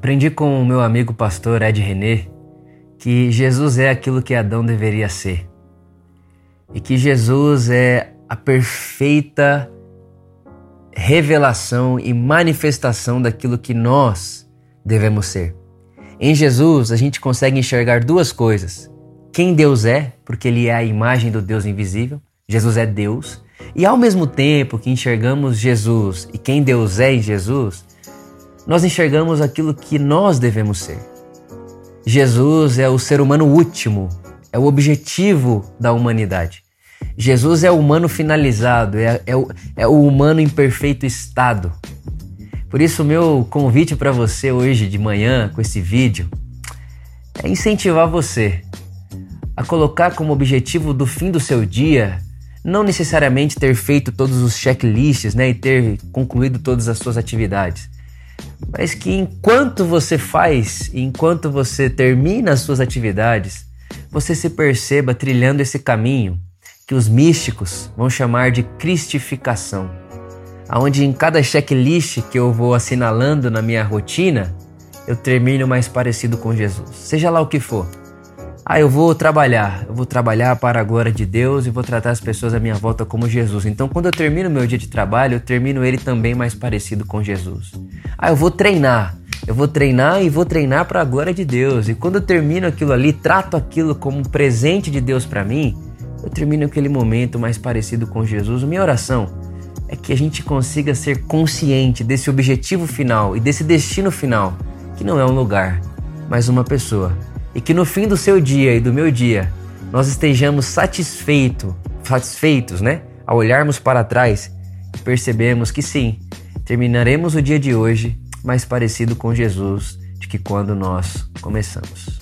Aprendi com o meu amigo pastor Ed René que Jesus é aquilo que Adão deveria ser e que Jesus é a perfeita revelação e manifestação daquilo que nós devemos ser. Em Jesus, a gente consegue enxergar duas coisas: quem Deus é, porque Ele é a imagem do Deus invisível, Jesus é Deus, e ao mesmo tempo que enxergamos Jesus e quem Deus é em Jesus, nós enxergamos aquilo que nós devemos ser. Jesus é o ser humano último, é o objetivo da humanidade. Jesus é o humano finalizado, é, é, o, é o humano em perfeito estado. Por isso, meu convite para você hoje de manhã, com esse vídeo, é incentivar você a colocar como objetivo do fim do seu dia não necessariamente ter feito todos os checklists né, e ter concluído todas as suas atividades, mas que enquanto você faz, enquanto você termina as suas atividades, você se perceba trilhando esse caminho que os místicos vão chamar de cristificação, aonde em cada checklist que eu vou assinalando na minha rotina, eu termino mais parecido com Jesus, seja lá o que for. Ah, eu vou trabalhar, eu vou trabalhar para a glória de Deus e vou tratar as pessoas à minha volta como Jesus. Então, quando eu termino meu dia de trabalho, eu termino ele também mais parecido com Jesus. Ah, eu vou treinar, eu vou treinar e vou treinar para a glória de Deus. E quando eu termino aquilo ali, trato aquilo como um presente de Deus para mim, eu termino aquele momento mais parecido com Jesus. Minha oração é que a gente consiga ser consciente desse objetivo final e desse destino final, que não é um lugar, mas uma pessoa e que no fim do seu dia e do meu dia nós estejamos satisfeito, satisfeitos, né? Ao olharmos para trás percebemos que sim, terminaremos o dia de hoje mais parecido com Jesus de que quando nós começamos.